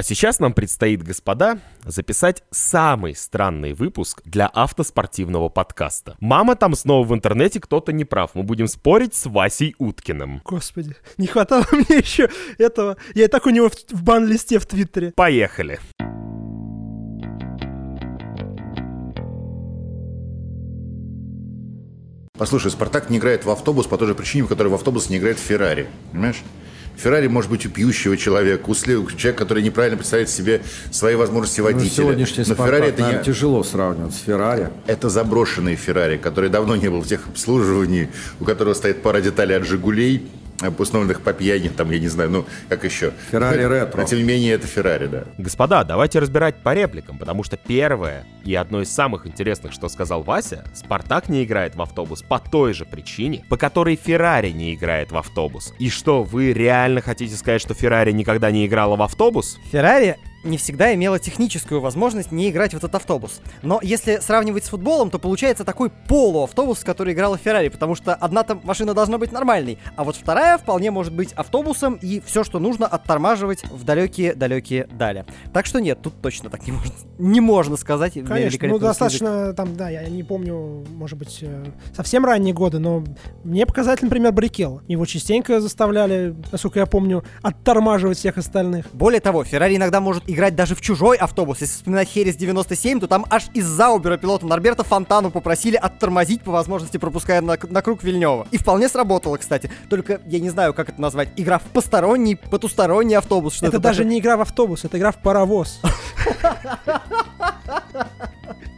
А сейчас нам предстоит, господа, записать самый странный выпуск для автоспортивного подкаста. Мама, там снова в интернете кто-то не прав. Мы будем спорить с Васей Уткиным. Господи, не хватало мне еще этого. Я и так у него в, в бан-листе в Твиттере. Поехали. Послушай, Спартак не играет в автобус по той же причине, по которой в автобус не играет в Феррари. Понимаешь? Феррари может быть у пьющего человека, у человека, который неправильно представляет себе свои возможности водителя. Ну, сегодняшний Но Феррари это не... тяжело сравнивать с Феррари. Это заброшенный Феррари, который давно не был в техобслуживании, у которого стоит пара деталей от «Жигулей», установленных по пьяни, там, я не знаю, ну, как еще. Феррари ретро. Но, тем не менее, это Феррари, да. Господа, давайте разбирать по репликам, потому что первое и одно из самых интересных, что сказал Вася, Спартак не играет в автобус по той же причине, по которой Феррари не играет в автобус. И что, вы реально хотите сказать, что Феррари никогда не играла в автобус? Феррари не всегда имела техническую возможность не играть в этот автобус. Но если сравнивать с футболом, то получается такой полуавтобус, в который играла Феррари, потому что одна там машина должна быть нормальной, а вот вторая вполне может быть автобусом, и все, что нужно, оттормаживать в далекие-далекие дали. Так что нет, тут точно так не можно, не можно сказать. Конечно, ну достаточно, там, да, я не помню, может быть, э, совсем ранние годы, но мне показатель, например, Баррикелло. Его частенько заставляли, насколько я помню, оттормаживать всех остальных. Более того, Феррари иногда может играть даже в чужой автобус. Если вспоминать Херес 97, то там аж из Заубера пилота Норберта Фонтану попросили оттормозить по возможности, пропуская на, на круг Вильнева. И вполне сработало, кстати. Только я не знаю, как это назвать. Игра в посторонний, потусторонний автобус. Что это, это даже такое? не игра в автобус, это игра в паровоз.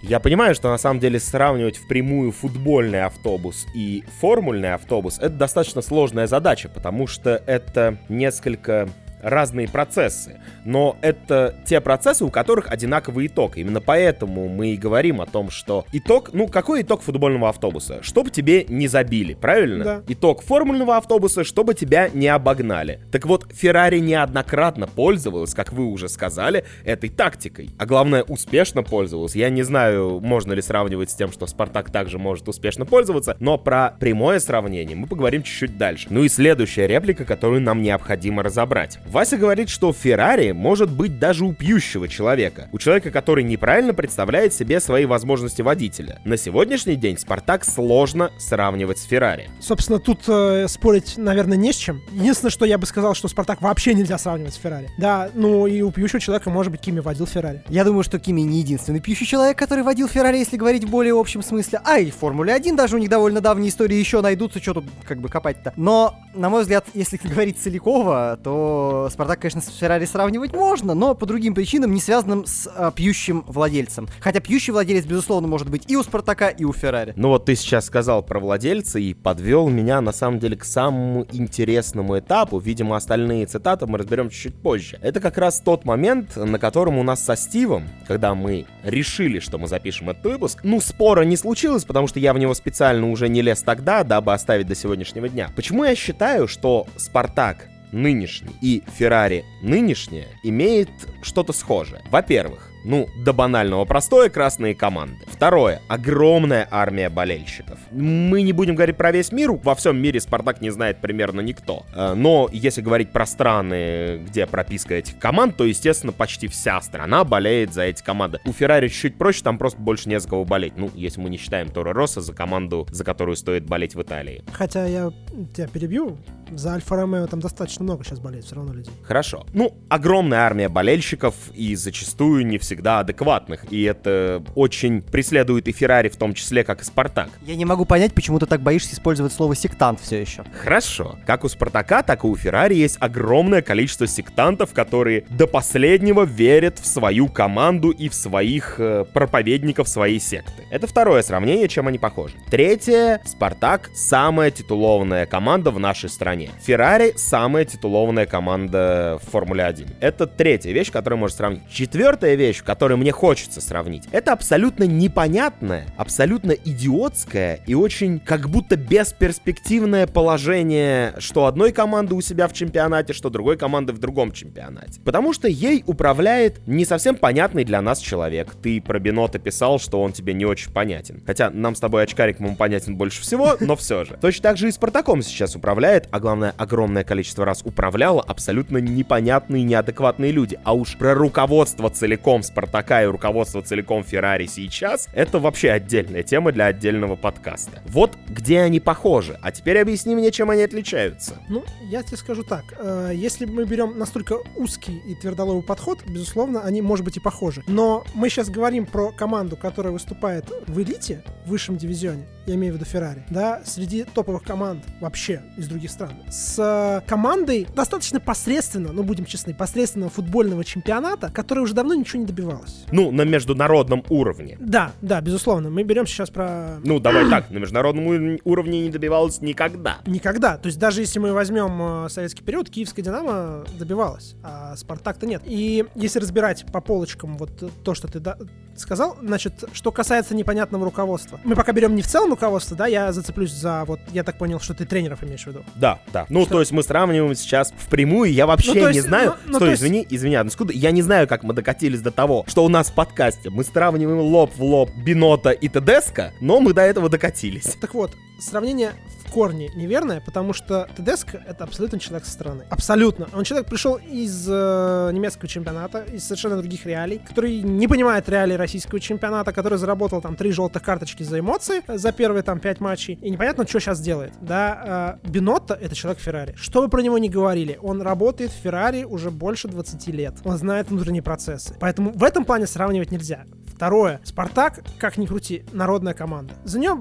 Я понимаю, что на самом деле сравнивать впрямую футбольный автобус и формульный автобус это достаточно сложная задача, потому что это несколько разные процессы, но это те процессы, у которых одинаковый итог. Именно поэтому мы и говорим о том, что итог, ну какой итог футбольного автобуса? Чтобы тебе не забили, правильно? Да. Итог формульного автобуса, чтобы тебя не обогнали. Так вот, Феррари неоднократно пользовалась, как вы уже сказали, этой тактикой. А главное, успешно пользовалась. Я не знаю, можно ли сравнивать с тем, что Спартак также может успешно пользоваться, но про прямое сравнение мы поговорим чуть-чуть дальше. Ну и следующая реплика, которую нам необходимо разобрать. Вася говорит, что Феррари может быть даже у пьющего человека. У человека, который неправильно представляет себе свои возможности водителя. На сегодняшний день Спартак сложно сравнивать с Феррари. Собственно, тут э, спорить, наверное, не с чем. Единственное, что я бы сказал, что Спартак вообще нельзя сравнивать с Феррари. Да, ну и у пьющего человека, может быть, Кими водил Феррари. Я думаю, что Кими не единственный пьющий человек, который водил Феррари, если говорить в более общем смысле. А и в Формуле 1 даже у них довольно давние истории еще найдутся, что тут как бы копать-то. Но, на мой взгляд, если говорить целиково, то Спартак, конечно, с Феррари сравнивать можно, но по другим причинам, не связанным с а, пьющим владельцем. Хотя пьющий владелец, безусловно, может быть и у Спартака, и у Феррари. Ну вот ты сейчас сказал про владельца и подвел меня на самом деле к самому интересному этапу. Видимо, остальные цитаты мы разберем чуть-чуть позже. Это как раз тот момент, на котором у нас со Стивом, когда мы решили, что мы запишем этот выпуск, ну спора не случилось, потому что я в него специально уже не лез тогда, дабы оставить до сегодняшнего дня. Почему я считаю, что Спартак нынешний и Феррари нынешняя имеет что-то схожее? Во-первых, ну, до банального простое красные команды. Второе, огромная армия болельщиков. Мы не будем говорить про весь мир, во всем мире Спартак не знает примерно никто. Э, Но если говорить про страны, где прописка этих команд, то, естественно, почти вся страна болеет за эти команды. У Феррари чуть проще, там просто больше не за кого болеть. Ну, если мы не считаем Торо Росса за команду, за которую стоит болеть в Италии. Хотя я тебя перебью, за Альфа Ромео там достаточно много сейчас болеет все равно людей. Хорошо. Ну, огромная армия болельщиков и зачастую не всегда адекватных. И это очень преследует и Феррари в том числе, как и Спартак. Я не могу понять, почему ты так боишься использовать слово сектант все еще. Хорошо. Как у Спартака, так и у Феррари есть огромное количество сектантов, которые до последнего верят в свою команду и в своих э, проповедников своей секты. Это второе сравнение, чем они похожи. Третье. Спартак самая титулованная команда в нашей стране. Феррари самая титулованная команда в Формуле 1. Это третья вещь, которую можно сравнить. Четвертая вещь, вещь, которую мне хочется сравнить. Это абсолютно непонятное, абсолютно идиотское и очень как будто бесперспективное положение, что одной команды у себя в чемпионате, что другой команды в другом чемпионате. Потому что ей управляет не совсем понятный для нас человек. Ты про Бинота писал, что он тебе не очень понятен. Хотя нам с тобой очкарик ему понятен больше всего, но все же. Точно так же и Спартаком сейчас управляет, а главное, огромное количество раз управляло абсолютно непонятные, неадекватные люди. А уж про руководство целиком Спартака и руководство целиком Феррари сейчас, это вообще отдельная тема для отдельного подкаста. Вот где они похожи. А теперь объясни мне, чем они отличаются. Ну, я тебе скажу так. э, Если мы берем настолько узкий и твердолобый подход, безусловно, они, может быть, и похожи. Но мы сейчас говорим про команду, которая выступает в элите, в высшем дивизионе, я имею в виду Феррари, да, среди топовых команд вообще из других стран, с э, командой достаточно посредственно, ну, будем честны, посредственного футбольного чемпионата, которая уже давно ничего не добивалась. Ну, на международном уровне. Да, да, безусловно. Мы берем сейчас про Ну, давай так, на международном ур- уровне не добивалась никогда. Никогда. То есть даже если мы возьмем э, советский период, киевская «Динамо» добивалась, а «Спартак»-то нет. И если разбирать по полочкам вот то, что ты да- сказал, значит, что касается непонятного руководства. Мы пока берем не в целом руководство, да, я зацеплюсь за вот, я так понял, что ты тренеров имеешь в виду. Да, да. Ну, Что? то есть мы сравниваем сейчас впрямую, я вообще Ну, то не есть, знаю. ну, ну, Стой, то есть- извини, извини, секунду. Я не знаю, как мы докатились до того, что у нас в подкасте мы сравниваем лоб в лоб Бинота и Тедеско, но мы до этого докатились. Так вот, сравнение в корне неверное, потому что Тедеско — это абсолютно человек со стороны. Абсолютно. Он человек пришел из э, немецкого чемпионата, из совершенно других реалий, который не понимает реалий российского чемпионата, который заработал там три желтых карточки за эмоции э, за первые там пять матчей, и непонятно, что сейчас делает. Да, э, Бинотто — это человек Феррари. Что бы про него ни говорили, он работает в Феррари уже больше 20 лет. Он знает внутренние процессы. Поэтому в этом плане сравнивать нельзя. Второе. Спартак, как ни крути, народная команда. За нее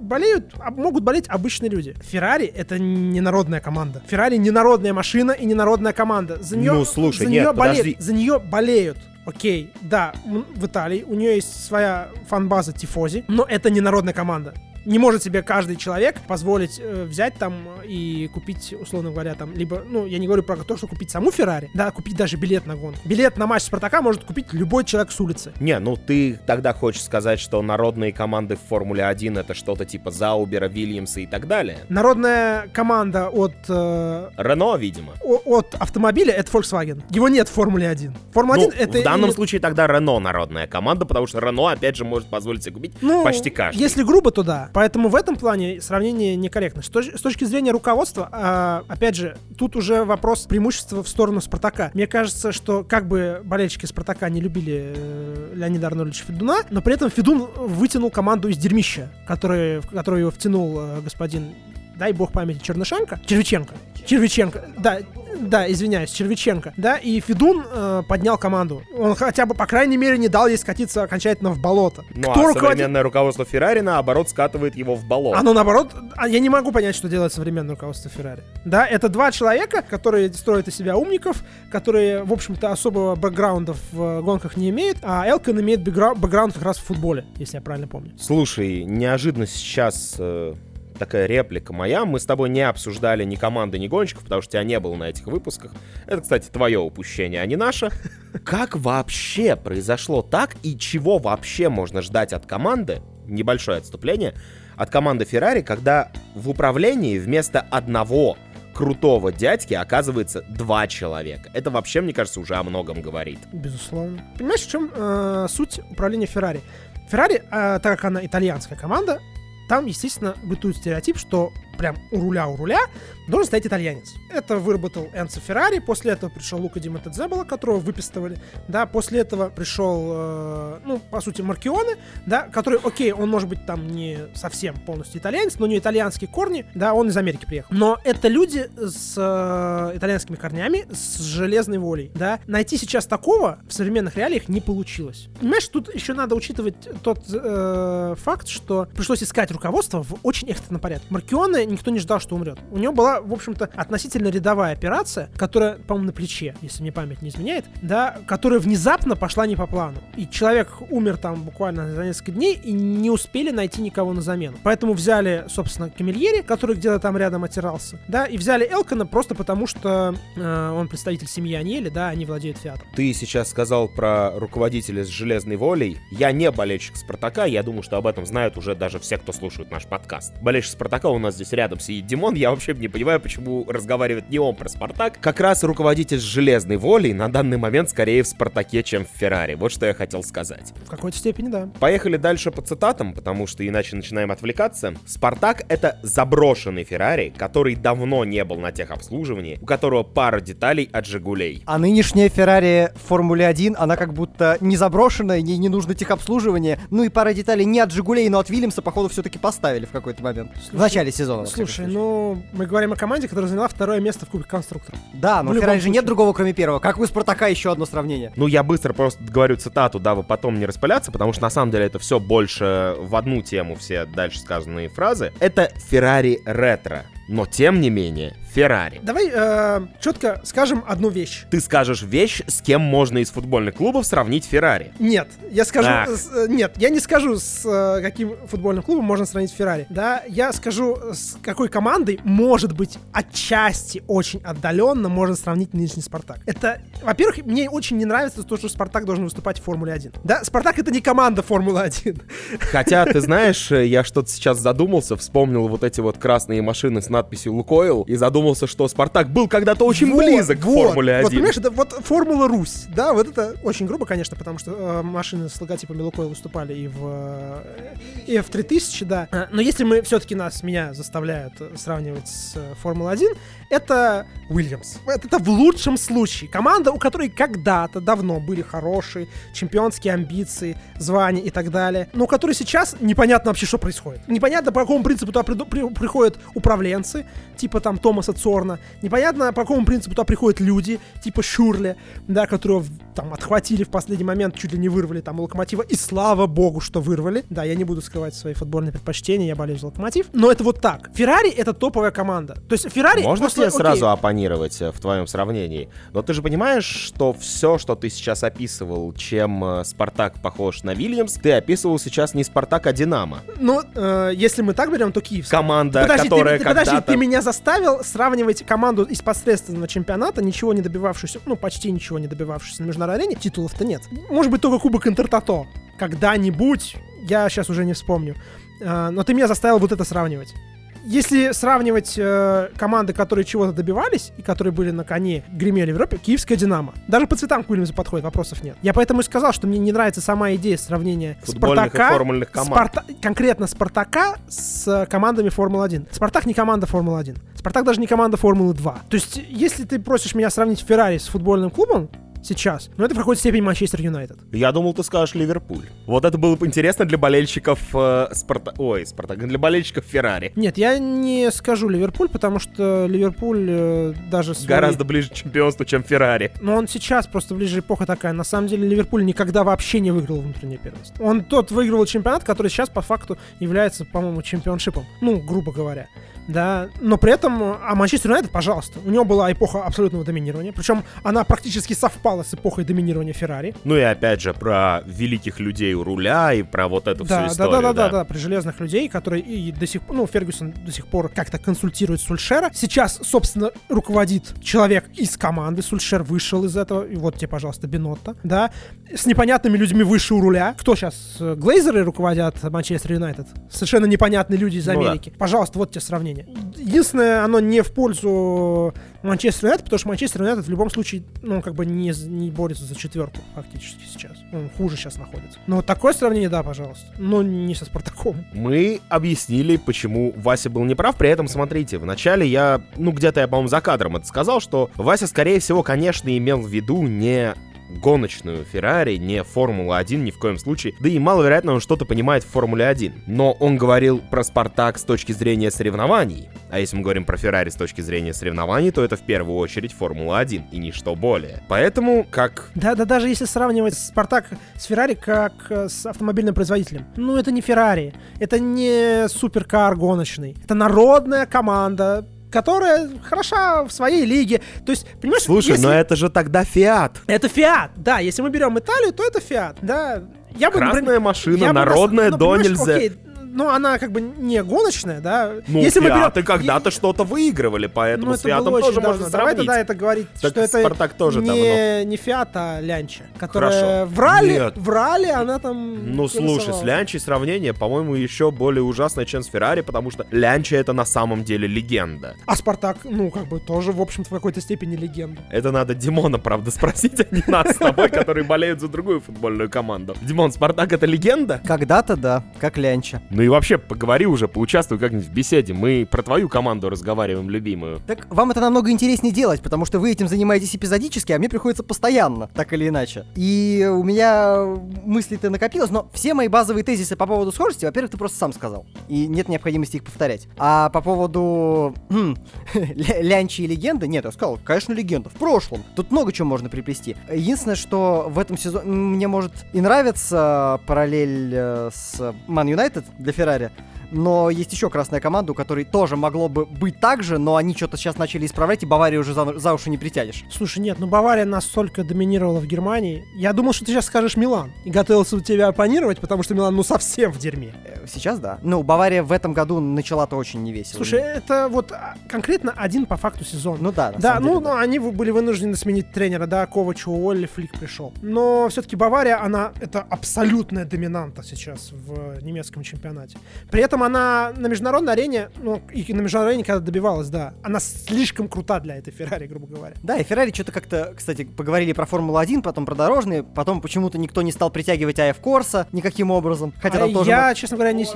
болеют, а могут болеть обычные люди. Феррари это не народная команда. Феррари не народная машина и не народная команда. За нее, Ну, слушай, за нет, нее болеют, подожди. за нее болеют. Окей, да, в Италии у нее есть своя фан-база Тифози, но это не народная команда. Не может себе каждый человек позволить э, взять там и купить, условно говоря, там, либо, ну, я не говорю про то, что купить саму Феррари, да, купить даже билет на гонку. Билет на матч Спартака может купить любой человек с улицы. Не, ну ты тогда хочешь сказать, что народные команды в Формуле 1 это что-то типа Заубера, Вильямса и так далее? Народная команда от, э, Рено, видимо. о- от автомобиля это Volkswagen. Его нет в Формуле 1. Формула Ну, 1 это... в данном или- случае тогда Рено народная команда, потому что Рено, опять же, может позволить себе купить Ну, почти каждый. Если грубо, то да. Поэтому в этом плане сравнение некорректно. С, точ- с точки зрения руководства, а, опять же, тут уже вопрос преимущества в сторону Спартака. Мне кажется, что как бы болельщики Спартака не любили э, Леонида Арнольдовича Федуна, но при этом Федун вытянул команду из дерьмища, который, в которую его втянул э, господин дай бог памяти, Чернышенко, Червиченко, Червиченко, да, да, извиняюсь, Червиченко, да, и Федун э, поднял команду. Он хотя бы, по крайней мере, не дал ей скатиться окончательно в болото. Ну, Кто а руководит- современное руководство Феррари, наоборот, скатывает его в болото. Оно наоборот, а я не могу понять, что делает современное руководство Феррари. Да, это два человека, которые строят из себя умников, которые, в общем-то, особого бэкграунда в гонках не имеют, а Элкон имеет бэкграу- бэкграунд как раз в футболе, если я правильно помню. Слушай, неожиданно сейчас э, такая реплика моя. Мы с тобой не обсуждали ни команды, ни гонщиков, потому что тебя не было на этих выпусках. Это, кстати, твое упущение, а не наше. Как вообще произошло так и чего вообще можно ждать от команды, небольшое отступление, от команды Ferrari, когда в управлении вместо одного крутого дядьки оказывается два человека. Это вообще, мне кажется, уже о многом говорит. Безусловно. Понимаешь, в чем э, суть управления Феррари? Феррари, э, так как она итальянская команда, там, естественно, бытует стереотип, что прям у руля у руля должен стоять итальянец. Это выработал Энцо Феррари, после этого пришел Лука Ди Монтезебола, которого выпистывали, да, после этого пришел, э, ну, по сути, Маркионе, да, который, окей, он может быть там не совсем полностью итальянец, но у него итальянские корни, да, он из Америки приехал. Но это люди с э, итальянскими корнями, с железной волей, да. Найти сейчас такого в современных реалиях не получилось. Понимаешь, тут еще надо учитывать тот э, факт, что пришлось искать руководство в очень экстренном порядке. Маркионе никто не ждал, что умрет. У него была, в общем-то, относительно рядовая операция, которая, по-моему, на плече, если мне память не изменяет, да, которая внезапно пошла не по плану. И человек умер там буквально за несколько дней и не успели найти никого на замену. Поэтому взяли, собственно, Камильери, который где-то там рядом отирался, да, и взяли Элкона просто потому, что э, он представитель семьи Аниэли, да, они владеют Фиатом. Ты сейчас сказал про руководителя с железной волей. Я не болельщик Спартака, я думаю, что об этом знают уже даже все, кто слушает наш подкаст. Болельщик Спартака у нас здесь рядом сидит Димон, я вообще не понимаю, почему разговаривает не он про Спартак. Как раз руководитель железной волей на данный момент скорее в Спартаке, чем в Феррари. Вот что я хотел сказать. В какой-то степени, да. Поехали дальше по цитатам, потому что иначе начинаем отвлекаться. Спартак — это заброшенный Феррари, который давно не был на техобслуживании, у которого пара деталей от Жигулей. А нынешняя Феррари в Формуле 1, она как будто не заброшенная, ей не нужно техобслуживание. Ну и пара деталей не от Жигулей, но от Вильямса, походу, все-таки поставили в какой-то момент. в начале сезона. Всяком Слушай, ну, мы говорим о команде, которая заняла второе место в Кубке конструкторов. Да, но в Феррари же нет другого, кроме первого. Как у Спартака еще одно сравнение. Ну, я быстро просто говорю цитату, дабы потом не распыляться, потому что на самом деле это все больше в одну тему, все дальше сказанные фразы. Это Феррари ретро. Но тем не менее, Феррари. Давай э, четко скажем одну вещь. Ты скажешь вещь, с кем можно из футбольных клубов сравнить Феррари. Нет, я скажу... С- э, нет, я не скажу, с э, каким футбольным клубом можно сравнить Феррари. Да, я скажу, с какой командой, может быть, отчасти очень отдаленно можно сравнить нынешний Спартак. Это, во-первых, мне очень не нравится то, что Спартак должен выступать в Формуле 1. Да, Спартак это не команда Формулы 1. Хотя, ты знаешь, э, я что-то сейчас задумался, вспомнил вот эти вот красные машины с надписью «Лукойл» и задумался, что Спартак был когда-то очень Вот, близок к вот. Формуле 1. Вот, понимаешь, это вот Формула Русь, да, вот это очень грубо, конечно, потому что э, машины с логотипами Лукойл выступали и в э, и в 3000, да. А, Но если мы все-таки нас, меня заставляют э, сравнивать с э, Формулой 1, это Уильямс. Это, это в лучшем случае. Команда, у которой когда-то давно были хорошие чемпионские амбиции, звания и так далее, но у которой сейчас непонятно вообще, что происходит. Непонятно, по какому принципу туда приду- при- приходят управленцы, типа там Томаса Цорна. Непонятно, по какому принципу туда приходят люди, типа Шурли, да, которого там отхватили в последний момент, чуть ли не вырвали там Локомотива. И слава богу, что вырвали. Да, я не буду скрывать свои футбольные предпочтения, я болею за Локомотив. Но это вот так. Феррари это топовая команда. То есть Феррари... Можно после- тебе окей, сразу оппонировать э, в твоем сравнении? Но ты же понимаешь, что все, что ты сейчас описывал, чем э, Спартак похож на Вильямс, ты описывал сейчас не Спартак, а Динамо. Ну, э, если мы так берем, то Киевский. Команда, Подожди, ты- которая ты, подожди, когда-то... ты меня заставил сравнивать команду из посредственного чемпионата, ничего не добивавшуюся, ну, почти ничего не добивавшуюся на международной арене, титулов-то нет. Может быть, только Кубок Интертото. Когда-нибудь, я сейчас уже не вспомню. А, но ты меня заставил вот это сравнивать. Если сравнивать э, команды, которые чего-то добивались и которые были на коне, гремели в Европе, киевская Динамо. Даже по цветам к Уильямсу подходит, вопросов нет. Я поэтому и сказал, что мне не нравится сама идея сравнения Спартака, формульных команд. Спарта- конкретно Спартака с командами Формулы-1. Спартак не команда Формулы-1. Спартак даже не команда Формулы-2. То есть, если ты просишь меня сравнить Феррари с футбольным клубом, сейчас, ну это в какой-то степени Манчестер Юнайтед. Я думал, ты скажешь Ливерпуль. Вот это было бы интересно для болельщиков э, Спарта... Ой, Спартак, для болельщиков Феррари. Нет, я не скажу Ливерпуль, потому что Ливерпуль э, даже свои- Гораздо ближе к чемпионству, чем Феррари. Но он сейчас просто ближе эпоха такая. На самом деле Ливерпуль никогда вообще не выиграл внутреннее первенство. Он тот выигрывал чемпионат, который сейчас по факту является, по-моему, чемпионшипом. Ну, грубо говоря. Да, но при этом, а Манчестер Юнайтед, пожалуйста, у него была эпоха абсолютного доминирования, причем она практически совпала с эпохой доминирования Феррари. Ну и опять же про великих людей у руля и про вот эту Да, всю да, историю. да, да, да, да, при железных людей, которые и до сих пор, ну, Фергюсон до сих пор как-то консультирует Сульшера. Сейчас, собственно, руководит человек из команды, Сульшер вышел из этого, и вот тебе, пожалуйста, Бенотто, да, с непонятными людьми выше у руля. Кто сейчас? э, Глейзеры руководят Манчестер Юнайтед? Совершенно непонятные люди из Ну да. Америки. Пожалуйста, вот тебе сравнение. Единственное, оно не в пользу Манчестер Юнайтед, потому что Манчестер Юнайтед в любом случае, ну, как бы не, не борется за четверку фактически сейчас. Он хуже сейчас находится. Но вот такое сравнение, да, пожалуйста. Но не со Спартаком. Мы объяснили, почему Вася был неправ. При этом, смотрите, вначале я, ну где-то я, по-моему, за кадром это сказал, что Вася, скорее всего, конечно, имел в виду не гоночную Феррари, не Формула-1 ни в коем случае. Да и маловероятно, он что-то понимает в Формуле-1. Но он говорил про Спартак с точки зрения соревнований. А если мы говорим про Феррари с точки зрения соревнований, то это в первую очередь Формула-1 и ничто более. Поэтому, как... Да, да, даже если сравнивать Спартак с Феррари как э, с автомобильным производителем. Ну, это не Феррари, это не суперкар гоночный. Это народная команда, которая хороша в своей лиге. То есть, понимаешь, Слушай, если- но это же тогда Фиат. это Фиат, да. Если мы берем Италию, то это Фиат, да. Я бы, Красная например, машина, я бы народная нас- ну, до нельзя. окей, ну, она как бы не гоночная, да. Ну, Если мы берем- Фиаты когда-то что-то выигрывали, поэтому ну, с Фиатом тоже очень можно давно. Давай сравнить. тогда это говорить, Так что это Спартак тоже не, давно. не Фиат, а Лянча, которая Хорошо. в ралли, Нет. в ралли она там Ну, слушай, с голосовала. Лянчей сравнение, по-моему, еще более ужасное, чем с Феррари, потому что Лянча это на самом деле легенда. А Спартак, ну, как бы тоже, в общем-то, в какой-то степени легенда. Это надо Димона, правда, спросить, а не нас с тобой, которые болеют за другую футбольную команду. Димон, Спартак это легенда? Когда-то да, как Лянча. Ну и вообще, поговори уже, поучаствуй как-нибудь в беседе. Мы про твою команду разговариваем, любимую. Так вам это намного интереснее делать, потому что вы этим занимаетесь эпизодически, а мне приходится постоянно, так или иначе. И у меня мыслей-то накопилось, но все мои базовые тезисы по поводу схожести, во-первых, ты просто сам сказал. И нет необходимости их повторять. А по поводу хм, ля- лянчи и легенды, нет, я сказал, конечно, легенда. В прошлом. Тут много чего можно приплести. Единственное, что в этом сезоне мне может и нравится параллель э, с Man United для Феррари, но есть еще красная команда, у которой тоже могло бы быть так же, но они что-то сейчас начали исправлять, и Баварию уже за, за уши не притянешь. Слушай, нет, ну Бавария настолько доминировала в Германии. Я думал, что ты сейчас скажешь Милан. И готовился у тебя оппонировать, потому что Милан, ну, совсем в дерьме. Э, Сейчас да. Ну, Бавария в этом году начала-то очень невесело. Слушай, это вот а, конкретно один по факту сезон. ну да, Да, ну, деле, ну, они в- были вынуждены сменить тренера, да, Ковачу Олли Флик пришел. Но все-таки Бавария, она, это абсолютная доминанта сейчас в немецком чемпионате. При этом она на международной арене, ну, и на международной арене когда добивалась, да, она слишком крута для этой Феррари, грубо говоря. Да, и Феррари что-то как-то, кстати, поговорили про Формулу-1, потом про дорожные, потом почему-то никто не стал притягивать АФ Корса никаким образом. Хотя А там тоже... я, честно говоря, не...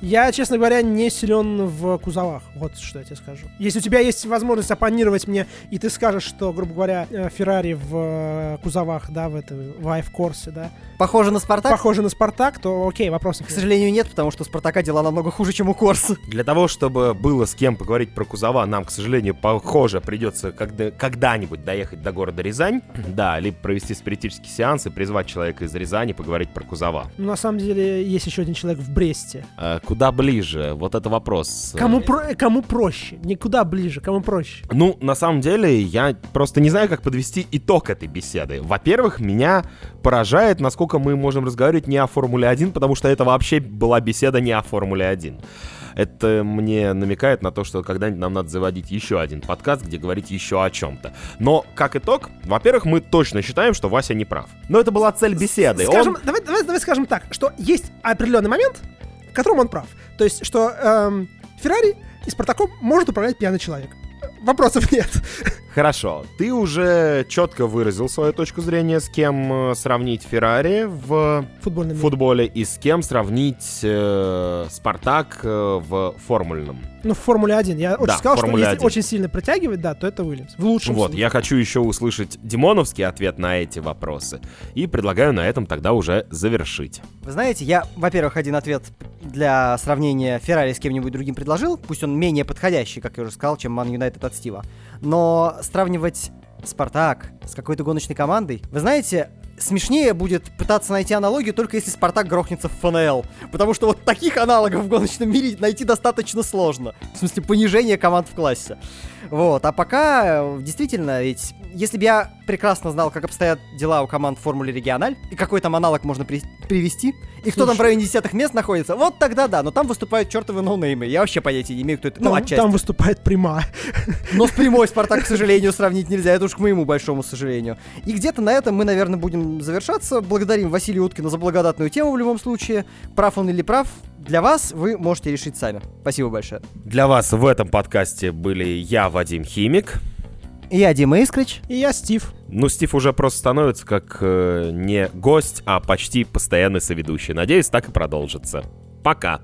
Я, честно говоря, не силен в кузовах. Вот что я тебе скажу. Если у тебя есть возможность оппонировать мне, и ты скажешь, что, грубо говоря, э, Феррари в э, кузовах, да, в этой, в Айф-Корсе, да, Похоже на Спартак? похоже на Спартак, то окей, вопросов К сожалению, нет, потому что у Спартака дела намного хуже, чем у Корса. Для того, чтобы было с кем поговорить про кузова, нам, к сожалению, похоже, придется когда- когда-нибудь доехать до города Рязань, да, либо провести спиритический сеанс и призвать человека из Рязани поговорить про кузова. Ну, на самом деле, есть еще один человек в Бресте. А, куда ближе? Вот это вопрос. Кому, про- кому проще? Никуда ближе, кому проще? Ну, на самом деле, я просто не знаю, как подвести итог этой беседы. Во-первых, меня поражает, насколько мы можем разговаривать не о Формуле 1, потому что это вообще была беседа не о Формуле 1. Это мне намекает на то, что когда-нибудь нам надо заводить еще один подкаст, где говорить еще о чем-то. Но, как итог, во-первых, мы точно считаем, что Вася не прав. Но это была цель беседы. Скажем, Он- давай, давай, давай скажем так, что есть определенный момент, в котором он прав. То есть, что эм, Феррари и Спартаком может управлять пьяный человек. Вопросов нет. Хорошо, ты уже четко выразил свою точку зрения, с кем э, сравнить Феррари в Футбольный мир. футболе и с кем сравнить э, Спартак э, в формульном. Ну, в Формуле 1. Я очень Да, сказал, что Формуле если 1. очень сильно притягивать, да, то это Уильямс. В лучшем Вот, случае. я хочу еще услышать Димоновский ответ на эти вопросы. И предлагаю на этом тогда уже завершить. Вы знаете, я, во-первых, один ответ для сравнения Феррари с кем-нибудь другим предложил, пусть он менее подходящий, как я уже сказал, чем Ман Юнайтед от Стива. Но сравнивать Спартак с какой-то гоночной командой, вы знаете, смешнее будет пытаться найти аналогию только если Спартак грохнется в ФНЛ. Потому что вот таких аналогов в гоночном мире найти достаточно сложно. В смысле, понижение команд в классе. Вот, а пока, э, действительно, ведь если бы я прекрасно знал, как обстоят дела у команд в Формуле Региональ, и какой там аналог можно при- привести, и кто там в районе десятых мест находится, вот тогда да, но там выступают чертовы ноунеймы. Я вообще понятия не имею, кто это. Ну, там, отчасти. там выступает прямая. Но с прямой Спартак, к сожалению, сравнить нельзя. Это уж к моему большому сожалению. И где-то на этом мы, наверное, будем завершаться. Благодарим Василия Уткина за благодатную тему в любом случае. Прав он или прав, для вас вы можете решить сами. Спасибо большое. Для вас в этом подкасте были я, Вадим Химик. Я Дима Искрич. И я Стив. Ну, Стив уже просто становится как э, не гость, а почти постоянный соведущий. Надеюсь, так и продолжится. Пока.